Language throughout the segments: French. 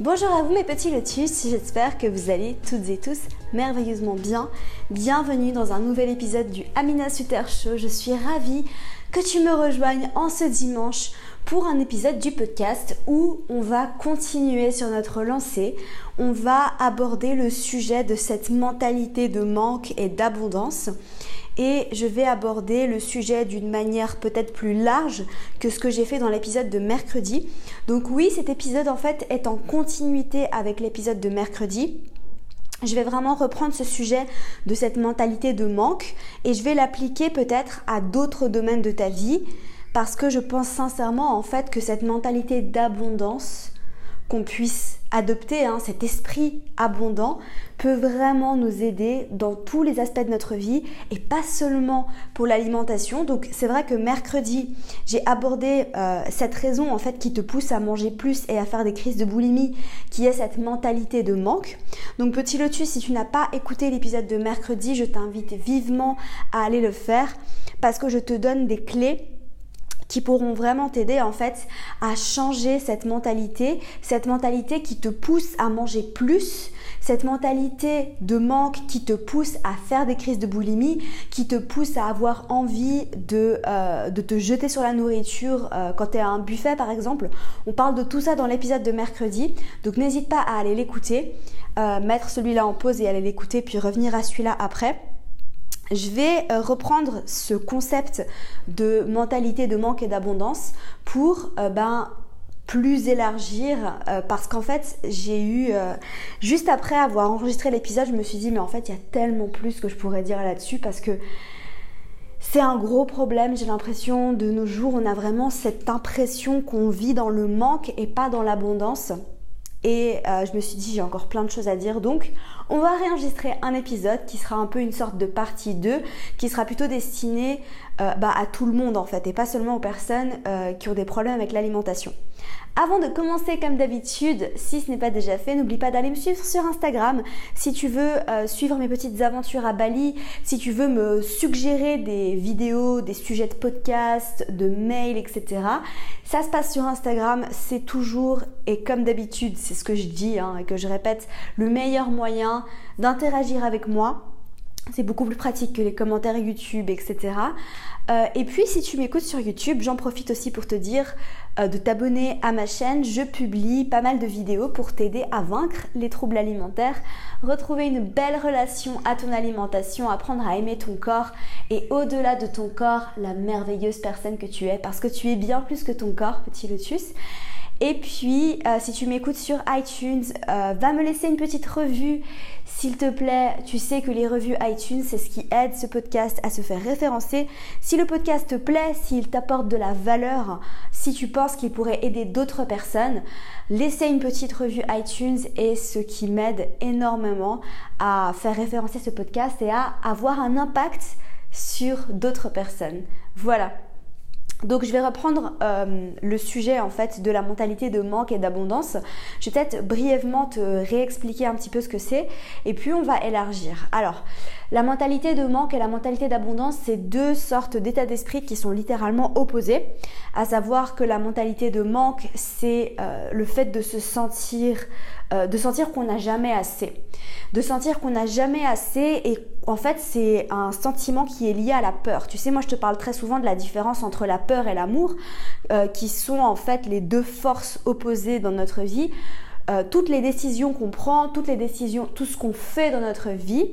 Bonjour à vous mes petits lotus, j'espère que vous allez toutes et tous merveilleusement bien. Bienvenue dans un nouvel épisode du Amina Suter Show. Je suis ravie que tu me rejoignes en ce dimanche pour un épisode du podcast où on va continuer sur notre lancée. On va aborder le sujet de cette mentalité de manque et d'abondance et je vais aborder le sujet d'une manière peut-être plus large que ce que j'ai fait dans l'épisode de mercredi. Donc oui, cet épisode en fait est en continuité avec l'épisode de mercredi. Je vais vraiment reprendre ce sujet de cette mentalité de manque et je vais l'appliquer peut-être à d'autres domaines de ta vie parce que je pense sincèrement en fait que cette mentalité d'abondance qu'on puisse adopter, hein, cet esprit abondant, peut vraiment nous aider dans tous les aspects de notre vie et pas seulement pour l'alimentation. Donc c'est vrai que mercredi, j'ai abordé euh, cette raison en fait qui te pousse à manger plus et à faire des crises de boulimie, qui est cette mentalité de manque. Donc petit lotus, si tu n'as pas écouté l'épisode de mercredi, je t'invite vivement à aller le faire parce que je te donne des clés qui pourront vraiment t'aider en fait à changer cette mentalité, cette mentalité qui te pousse à manger plus, cette mentalité de manque qui te pousse à faire des crises de boulimie, qui te pousse à avoir envie de, euh, de te jeter sur la nourriture euh, quand tu es à un buffet par exemple. On parle de tout ça dans l'épisode de mercredi, donc n'hésite pas à aller l'écouter, euh, mettre celui-là en pause et aller l'écouter, puis revenir à celui-là après je vais euh, reprendre ce concept de mentalité de manque et d'abondance pour euh, ben, plus élargir euh, parce qu'en fait j'ai eu juste après avoir enregistré l'épisode je me suis dit mais en fait il y a tellement plus que je pourrais dire là-dessus parce que c'est un gros problème j'ai l'impression de nos jours on a vraiment cette impression qu'on vit dans le manque et pas dans l'abondance. Et je me suis dit j'ai encore plein de choses à dire. Donc on va réenregistrer un épisode qui sera un peu une sorte de partie 2 qui sera plutôt destiné euh, bah, à tout le monde en fait et pas seulement aux personnes euh, qui ont des problèmes avec l'alimentation. Avant de commencer comme d'habitude, si ce n'est pas déjà fait, n'oublie pas d'aller me suivre sur Instagram. Si tu veux euh, suivre mes petites aventures à Bali, si tu veux me suggérer des vidéos, des sujets de podcast, de mails, etc. Ça se passe sur Instagram, c'est toujours et comme d'habitude, c'est ce que je dis hein, et que je répète, le meilleur moyen d'interagir avec moi. C'est beaucoup plus pratique que les commentaires YouTube, etc. Euh, et puis si tu m'écoutes sur YouTube, j'en profite aussi pour te dire euh, de t'abonner à ma chaîne. Je publie pas mal de vidéos pour t'aider à vaincre les troubles alimentaires, retrouver une belle relation à ton alimentation, apprendre à aimer ton corps et au-delà de ton corps, la merveilleuse personne que tu es parce que tu es bien plus que ton corps, petit lotus. Et puis, euh, si tu m'écoutes sur iTunes, euh, va me laisser une petite revue, s'il te plaît. Tu sais que les revues iTunes, c'est ce qui aide ce podcast à se faire référencer. Si le podcast te plaît, s'il t'apporte de la valeur, si tu penses qu'il pourrait aider d'autres personnes, laissez une petite revue iTunes est ce qui m'aide énormément à faire référencer ce podcast et à avoir un impact sur d'autres personnes. Voilà, donc je vais reprendre euh, le sujet en fait de la mentalité de manque et d'abondance. Je vais peut-être brièvement te réexpliquer un petit peu ce que c'est et puis on va élargir. Alors, la mentalité de manque et la mentalité d'abondance, c'est deux sortes d'états d'esprit qui sont littéralement opposés. À savoir que la mentalité de manque, c'est euh, le fait de se sentir, euh, de sentir qu'on n'a jamais assez, de sentir qu'on n'a jamais assez et en fait c'est un sentiment qui est lié à la peur. Tu sais, moi je te parle très souvent de la différence entre la peur et l'amour, euh, qui sont en fait les deux forces opposées dans notre vie. toutes les décisions qu'on prend, toutes les décisions, tout ce qu'on fait dans notre vie,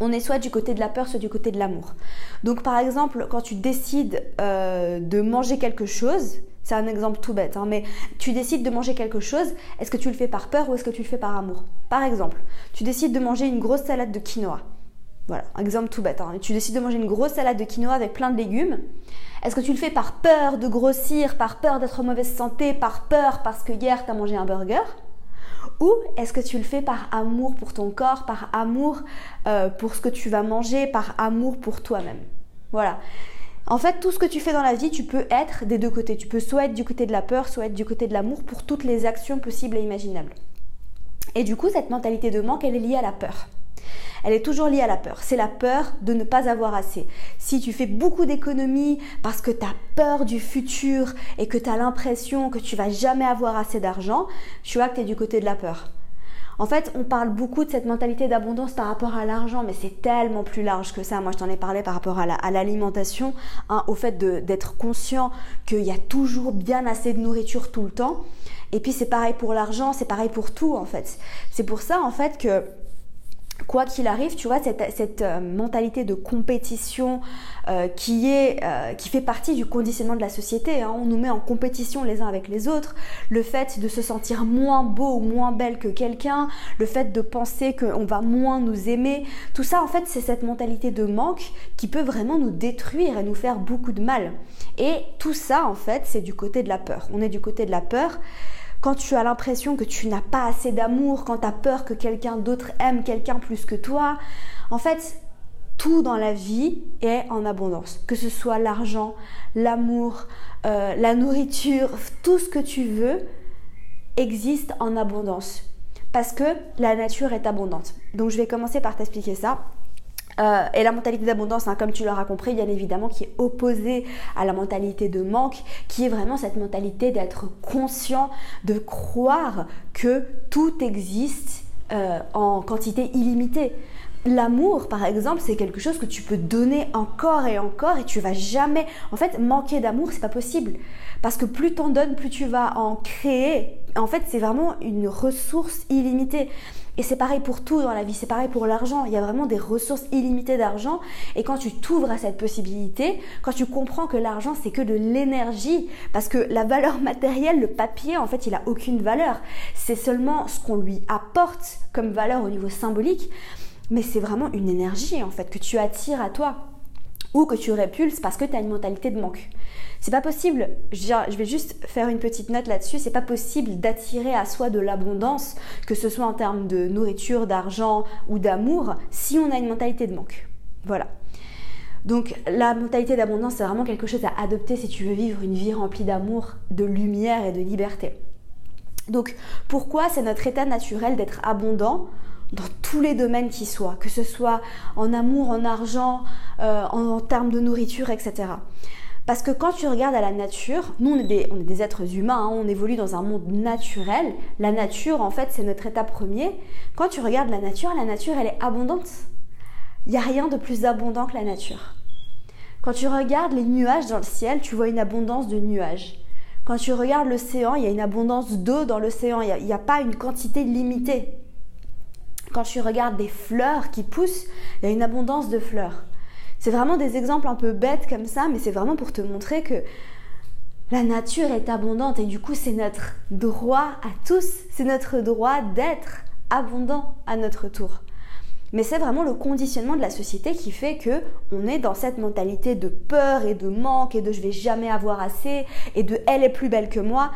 on est soit du côté de la peur, soit du côté de l'amour. Donc par exemple, quand tu décides euh, de manger quelque chose, c'est un exemple tout bête, hein, mais tu décides de manger quelque chose, est-ce que tu le fais par peur ou est-ce que tu le fais par amour? Par exemple, tu décides de manger une grosse salade de quinoa. Voilà, exemple tout bête. Hein. Tu décides de manger une grosse salade de quinoa avec plein de légumes. Est-ce que tu le fais par peur de grossir, par peur d'être en mauvaise santé, par peur parce que hier tu as mangé un burger? Ou est-ce que tu le fais par amour pour ton corps, par amour euh, pour ce que tu vas manger, par amour pour toi-même? Voilà. En fait, tout ce que tu fais dans la vie, tu peux être des deux côtés. Tu peux soit être du côté de la peur, soit être du côté de l'amour pour toutes les actions possibles et imaginables. Et du coup, cette mentalité de manque, elle est liée à la peur elle est toujours liée à la peur. C'est la peur de ne pas avoir assez. Si tu fais beaucoup d'économies parce que tu as peur du futur et que tu as l'impression que tu vas jamais avoir assez d'argent, tu vois que tu es du côté de la peur. En fait, on parle beaucoup de cette mentalité d'abondance par rapport à l'argent, mais c'est tellement plus large que ça. Moi, je t'en ai parlé par rapport à l'alimentation, hein, au fait d'être conscient qu'il y a toujours bien assez de nourriture tout le temps. Et puis, c'est pareil pour l'argent, c'est pareil pour tout, en fait. C'est pour ça, en fait, que quoi qu'il arrive, tu vois, cette, euh, mentalité de compétition euh, qui, est, euh, qui fait partie du conditionnement de la société. Hein. On nous met en compétition les uns avec les autres. Le fait de se sentir moins beau ou moins belle que quelqu'un, le fait de penser qu'on va moins nous aimer, tout ça, en fait, c'est cette mentalité de manque qui peut vraiment nous détruire et nous faire beaucoup de mal. Et tout ça, en fait, c'est du côté de la peur. On est du côté de la peur quand tu as l'impression que tu n'as pas assez d'amour, quand tu as peur que quelqu'un d'autre aime quelqu'un plus que toi, en fait, tout dans la vie est en abondance. Que ce soit l'argent, l'amour, euh, la nourriture, tout ce que tu veux existe en abondance. Parce que la nature est abondante. Donc je vais commencer par t'expliquer ça. Euh, et la mentalité d'abondance, hein, comme tu l'auras compris, bien évidemment, qui est opposée à la mentalité de manque, qui est vraiment cette mentalité d'être conscient, de croire que tout existe euh, en quantité illimitée. L'amour, par exemple, c'est quelque chose que tu peux donner encore et encore et tu vas jamais. En fait, manquer d'amour, c'est pas possible. Parce que plus t'en donnes, plus tu vas en créer. En fait, c'est vraiment une ressource illimitée. Et c'est pareil pour tout dans la vie, c'est pareil pour l'argent. Il y a vraiment des ressources illimitées d'argent. Et quand tu t'ouvres à cette possibilité, quand tu comprends que l'argent c'est que de l'énergie, parce que la valeur matérielle, le papier, en fait, il a aucune valeur. C'est seulement ce qu'on lui apporte comme valeur au niveau symbolique. Mais c'est vraiment une énergie en fait que tu attires à toi ou que tu répulses parce que tu as une mentalité de manque. C'est pas possible, je vais juste faire une petite note là-dessus, c'est pas possible d'attirer à soi de l'abondance, que ce soit en termes de nourriture, d'argent ou d'amour, si on a une mentalité de manque. Voilà. Donc la mentalité d'abondance, c'est vraiment quelque chose à adopter si tu veux vivre une vie remplie d'amour, de lumière et de liberté. Donc pourquoi c'est notre état naturel d'être abondant dans tous les domaines qui soient, que ce soit en amour, en argent, euh, en termes de nourriture, etc. Parce que quand tu regardes à la nature, nous on est des, êtres humains, hein, on évolue dans un monde naturel. La nature, en fait, c'est notre état premier. Quand tu regardes la nature, la nature, elle est abondante. Il n'y a rien de plus abondant que la nature. Quand tu regardes les nuages dans le ciel, tu vois une abondance de nuages. Quand tu regardes l'océan, il y a une abondance d'eau dans l'océan. Il n'y a, pas une quantité limitée. Quand tu regardes des fleurs qui poussent, il y a une abondance de fleurs. C'est vraiment des exemples un peu bêtes comme ça, mais c'est vraiment pour te montrer que la nature est abondante et du coup c'est notre droit à tous, c'est notre droit d'être abondant à notre tour. Mais c'est vraiment le conditionnement de la société qui fait que on est dans cette mentalité de peur et de manque et de je vais jamais avoir assez et de elle est plus belle que moi.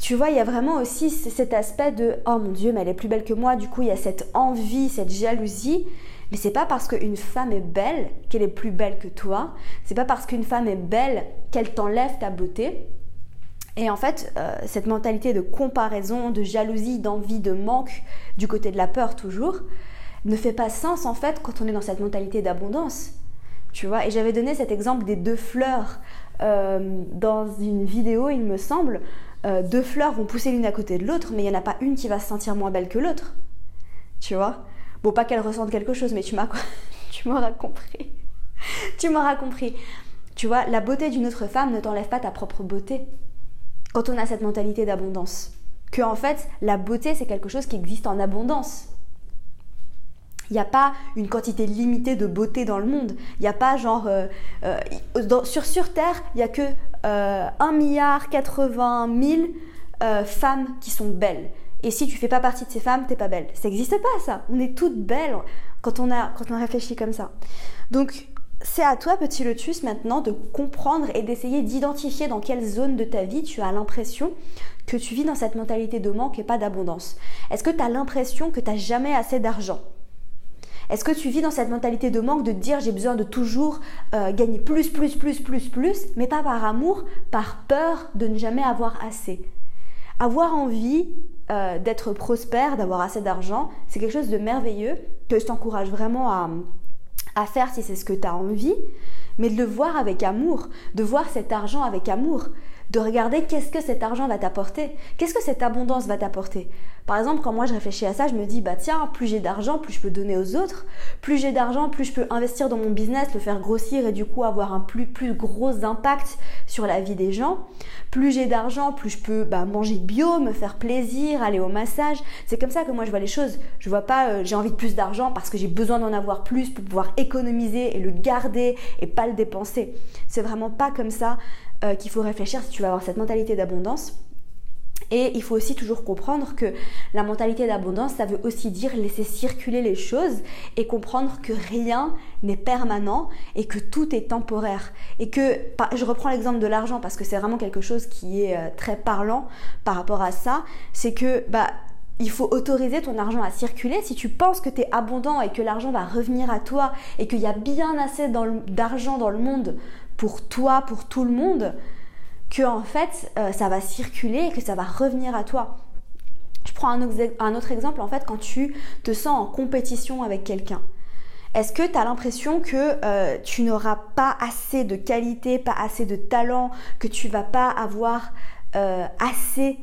Tu vois, il y a vraiment aussi cet aspect de oh mon dieu, mais elle est plus belle que moi, du coup il y a cette envie, cette jalousie mais c'est pas parce qu'une femme est belle qu'elle est plus belle que toi. C'est pas parce qu'une femme est belle qu'elle t'enlève ta beauté. Et en fait, euh, cette mentalité de comparaison, de jalousie, d'envie, de manque, du côté de la peur toujours, ne fait pas sens en fait quand on est dans cette mentalité d'abondance. Tu vois, et j'avais donné cet exemple des deux fleurs euh, dans une vidéo, il me semble. Euh, deux fleurs vont pousser l'une à côté de l'autre, mais il n'y en a pas une qui va se sentir moins belle que l'autre. Tu vois? Bon, pas qu'elle ressente quelque chose, mais tu m'as, tu m'auras compris. tu m'auras compris. Tu vois, la beauté d'une autre femme ne t'enlève pas ta propre beauté. Quand on a cette mentalité d'abondance, que en fait, la beauté c'est quelque chose qui existe en abondance. Il n'y a pas une quantité limitée de beauté dans le monde. Il n'y a pas genre euh, euh, sur sur Terre, il n'y a que 1 euh, milliard 80 000 femmes qui sont belles Et si tu fais pas partie de ces femmes, t'es pas belle. Ça n'existe pas ça. On est toutes belles quand on a quand on réfléchit comme ça. Donc c'est à toi, petit lotus, maintenant de comprendre et d'essayer d'identifier dans quelle zone de ta vie tu as l'impression que tu vis dans cette mentalité de manque et pas d'abondance. Est-ce que tu as l'impression que tu n'as jamais assez d'argent? Est-ce que tu vis dans cette mentalité de manque de dire j'ai besoin de toujours euh, gagner plus, plus, plus, plus, plus, mais pas par amour, par peur de ne jamais avoir assez? Avoir envie euh, d'être prospère, d'avoir assez d'argent, c'est quelque chose de merveilleux que je t'encourage vraiment à, à faire si c'est ce que tu as envie, mais de le voir avec amour, de voir cet argent avec amour de regarder qu'est-ce que cet argent va t'apporter, qu'est-ce que cette abondance va t'apporter. Par exemple, quand moi je réfléchis à ça, je me dis, bah tiens, plus j'ai d'argent, plus je peux donner aux autres, plus j'ai d'argent, plus je peux investir dans mon business, le faire grossir et du coup avoir un plus, plus gros impact sur la vie des gens. Plus j'ai d'argent, plus je peux bah, manger bio, me faire plaisir, aller au massage. C'est comme ça que moi je vois les choses. Je vois pas, euh, j'ai envie de plus d'argent parce que j'ai besoin d'en avoir plus pour pouvoir économiser et le garder et pas le dépenser. C'est vraiment pas comme ça euh, qu'il faut réfléchir si tu vas avoir cette mentalité d'abondance. Et il faut aussi toujours comprendre que la mentalité d'abondance, ça veut aussi dire laisser circuler les choses et comprendre que rien n'est permanent et que tout est temporaire. Et que, je reprends l'exemple de l'argent parce que c'est vraiment quelque chose qui est euh, très parlant par rapport à ça, c'est que bah, il faut autoriser ton argent à circuler. Si tu penses que tu es abondant et que l'argent va revenir à toi et qu'il y a bien assez d'argent dans le monde pour toi, pour tout le monde, que en fait euh, ça va circuler et que ça va revenir à toi. Je prends un, autre exemple, en fait, quand tu te sens en compétition avec quelqu'un. Est-ce que tu as l'impression que euh, tu n'auras pas assez de qualité, pas assez de talent, que tu vas pas avoir euh, assez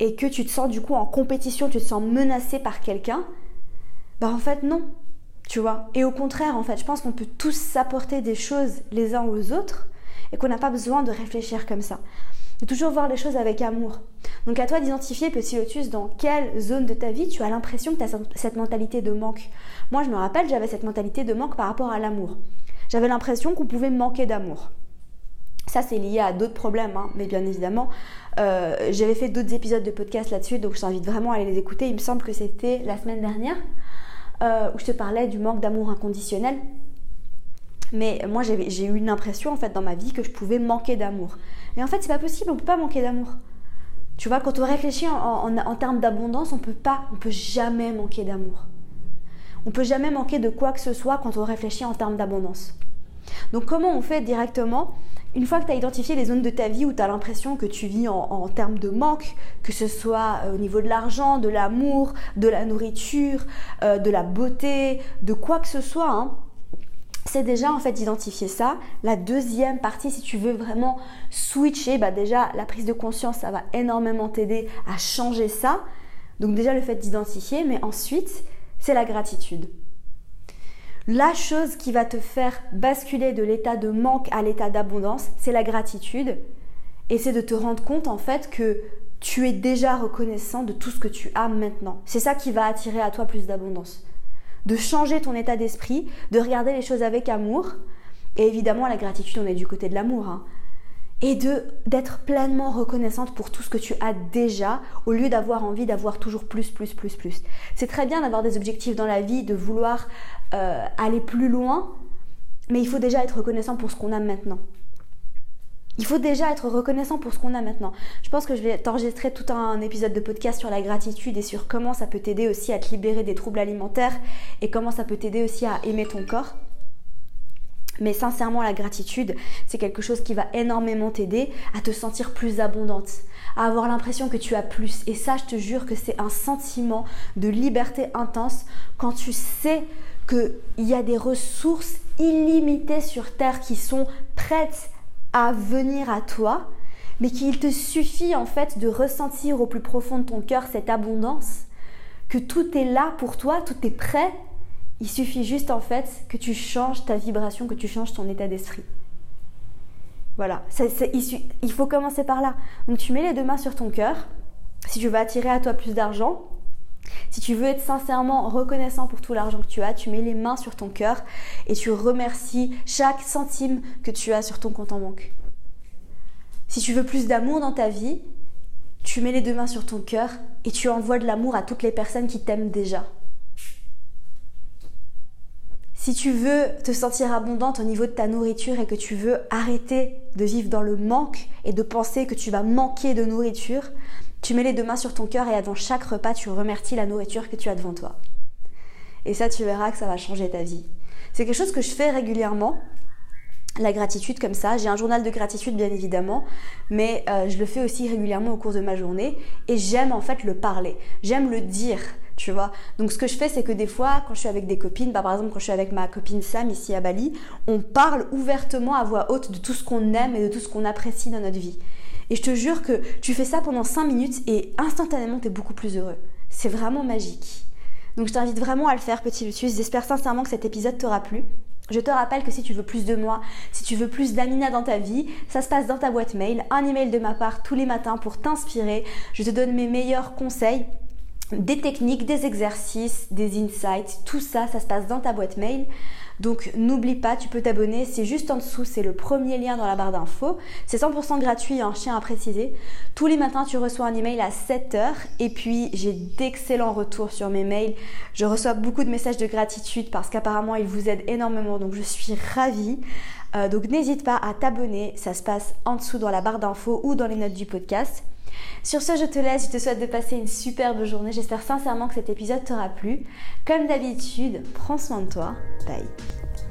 et que tu te sens du coup en compétition, tu te sens menacé par quelqu'un? Bah en fait non, tu vois. Et au contraire, en fait, je pense qu'on peut tous s'apporter des choses les uns aux autres et qu'on n'a pas besoin de réfléchir comme ça. De toujours voir les choses avec amour. Donc à toi d'identifier, petit lotus, dans quelle zone de ta vie tu as l'impression que tu as cette mentalité de manque. Moi, je me rappelle, j'avais cette mentalité de manque par rapport à l'amour. J'avais l'impression qu'on pouvait manquer d'amour. Ça, c'est lié à d'autres problèmes, hein, mais bien évidemment. Euh, j'avais fait d'autres épisodes de podcast là-dessus, donc je t'invite vraiment à aller les écouter. Il me semble que c'était la semaine dernière. Euh, où je te parlais du manque d'amour inconditionnel. Mais moi, j'ai eu une impression en fait dans ma vie que je pouvais manquer d'amour. Mais en fait, c'est pas possible, on peut pas manquer d'amour. Tu vois, quand on réfléchit en, termes d'abondance, on peut pas, on peut jamais manquer d'amour. On peut jamais manquer de quoi que ce soit quand on réfléchit en termes d'abondance. Donc comment on fait directement une fois que tu as identifié les zones de ta vie où tu as l'impression que tu vis en, termes de manque, que ce soit euh, au niveau de l'argent, de l'amour, de la nourriture, euh, de la beauté, de quoi que ce soit, hein, c'est déjà en fait d'identifier ça. La deuxième partie, si tu veux vraiment switcher, bah déjà la prise de conscience, ça va énormément t'aider à changer ça. Donc déjà le fait d'identifier, mais ensuite, c'est la gratitude la chose qui va te faire basculer de l'état de manque à l'état d'abondance, c'est la gratitude. Et c'est de te rendre compte en fait que tu es déjà reconnaissant de tout ce que tu as maintenant. C'est ça qui va attirer à toi plus d'abondance. De changer ton état d'esprit, de regarder les choses avec amour. Et évidemment, la gratitude, on est du côté de l'amour. Hein. Et de d'être pleinement reconnaissante pour tout ce que tu as déjà au lieu d'avoir envie d'avoir toujours plus plus plus plus. C'est très bien d'avoir des objectifs dans la vie, de vouloir euh, aller plus loin, mais il faut déjà être reconnaissant pour ce qu'on a maintenant. Il faut déjà être reconnaissant pour ce qu'on a maintenant. Je pense que je vais t'enregistrer tout un épisode de podcast sur la gratitude et sur comment ça peut t'aider aussi à te libérer des troubles alimentaires et comment ça peut t'aider aussi à aimer ton corps. Mais sincèrement, la gratitude, c'est quelque chose qui va énormément t'aider à te sentir plus abondante, à avoir l'impression que tu as plus. Et ça, je te jure que c'est un sentiment de liberté intense quand tu sais qu'il y a des ressources illimitées sur Terre qui sont prêtes à venir à toi, mais qu'il te suffit en fait de ressentir au plus profond de ton cœur cette abondance, que tout est là pour toi, tout est prêt. Il suffit juste en fait que tu changes ta vibration, que tu changes ton état d'esprit. Voilà, il faut commencer par là. Donc tu mets les deux mains sur ton cœur. Si tu veux attirer à toi plus d'argent, si tu veux être sincèrement reconnaissant pour tout l'argent que tu as, tu mets les mains sur ton cœur et tu remercies chaque centime que tu as sur ton compte en banque. Si tu veux plus d'amour dans ta vie, tu mets les deux mains sur ton cœur et tu envoies de l'amour à toutes les personnes qui t'aiment déjà. Si tu veux te sentir abondante au niveau de ta nourriture et que tu veux arrêter de vivre dans le manque et de penser que tu vas manquer de nourriture, tu mets les deux mains sur ton cœur et avant chaque repas, tu remercies la nourriture que tu as devant toi. Et ça, tu verras que ça va changer ta vie. C'est quelque chose que je fais régulièrement la gratitude comme ça. J'ai un journal de gratitude bien évidemment, mais euh, je le fais aussi régulièrement au cours de ma journée et j'aime en fait le parler, j'aime le dire. Tu vois Donc ce que je fais, c'est que des fois, quand je suis avec des copines, bah, par exemple quand je suis avec ma copine Sam ici à Bali, on parle ouvertement à voix haute de tout ce qu'on aime et de tout ce qu'on apprécie dans notre vie. Et je te jure que tu fais ça pendant 5 minutes et instantanément, tu es beaucoup plus heureux. C'est vraiment magique. Donc je t'invite vraiment à le faire, petit Lutus. J'espère sincèrement que cet épisode t'aura plu. Je te rappelle que si tu veux plus de moi, si tu veux plus d'Amina dans ta vie, ça se passe dans ta boîte mail, un email de ma part tous les matins pour t'inspirer. Je te donne mes meilleurs conseils des techniques, des exercices, des insights, tout ça, ça se passe dans ta boîte mail. Donc n'oublie pas, tu peux t'abonner, c'est juste en dessous, c'est le premier lien dans la barre d'infos. C'est 100% gratuit, un hein, chien à préciser. Tous les matins, tu reçois un email à 7h et puis j'ai d'excellents retours sur mes mails. Je reçois beaucoup de messages de gratitude parce qu'apparemment, ils vous aident énormément, donc je suis ravie. Euh, donc n'hésite pas à t'abonner, ça se passe en dessous dans la barre d'infos ou dans les notes du podcast. Sur ce, je te laisse, je te souhaite de passer une superbe journée. J'espère sincèrement que cet épisode t'aura plu. Comme d'habitude, prends soin de toi. Bye.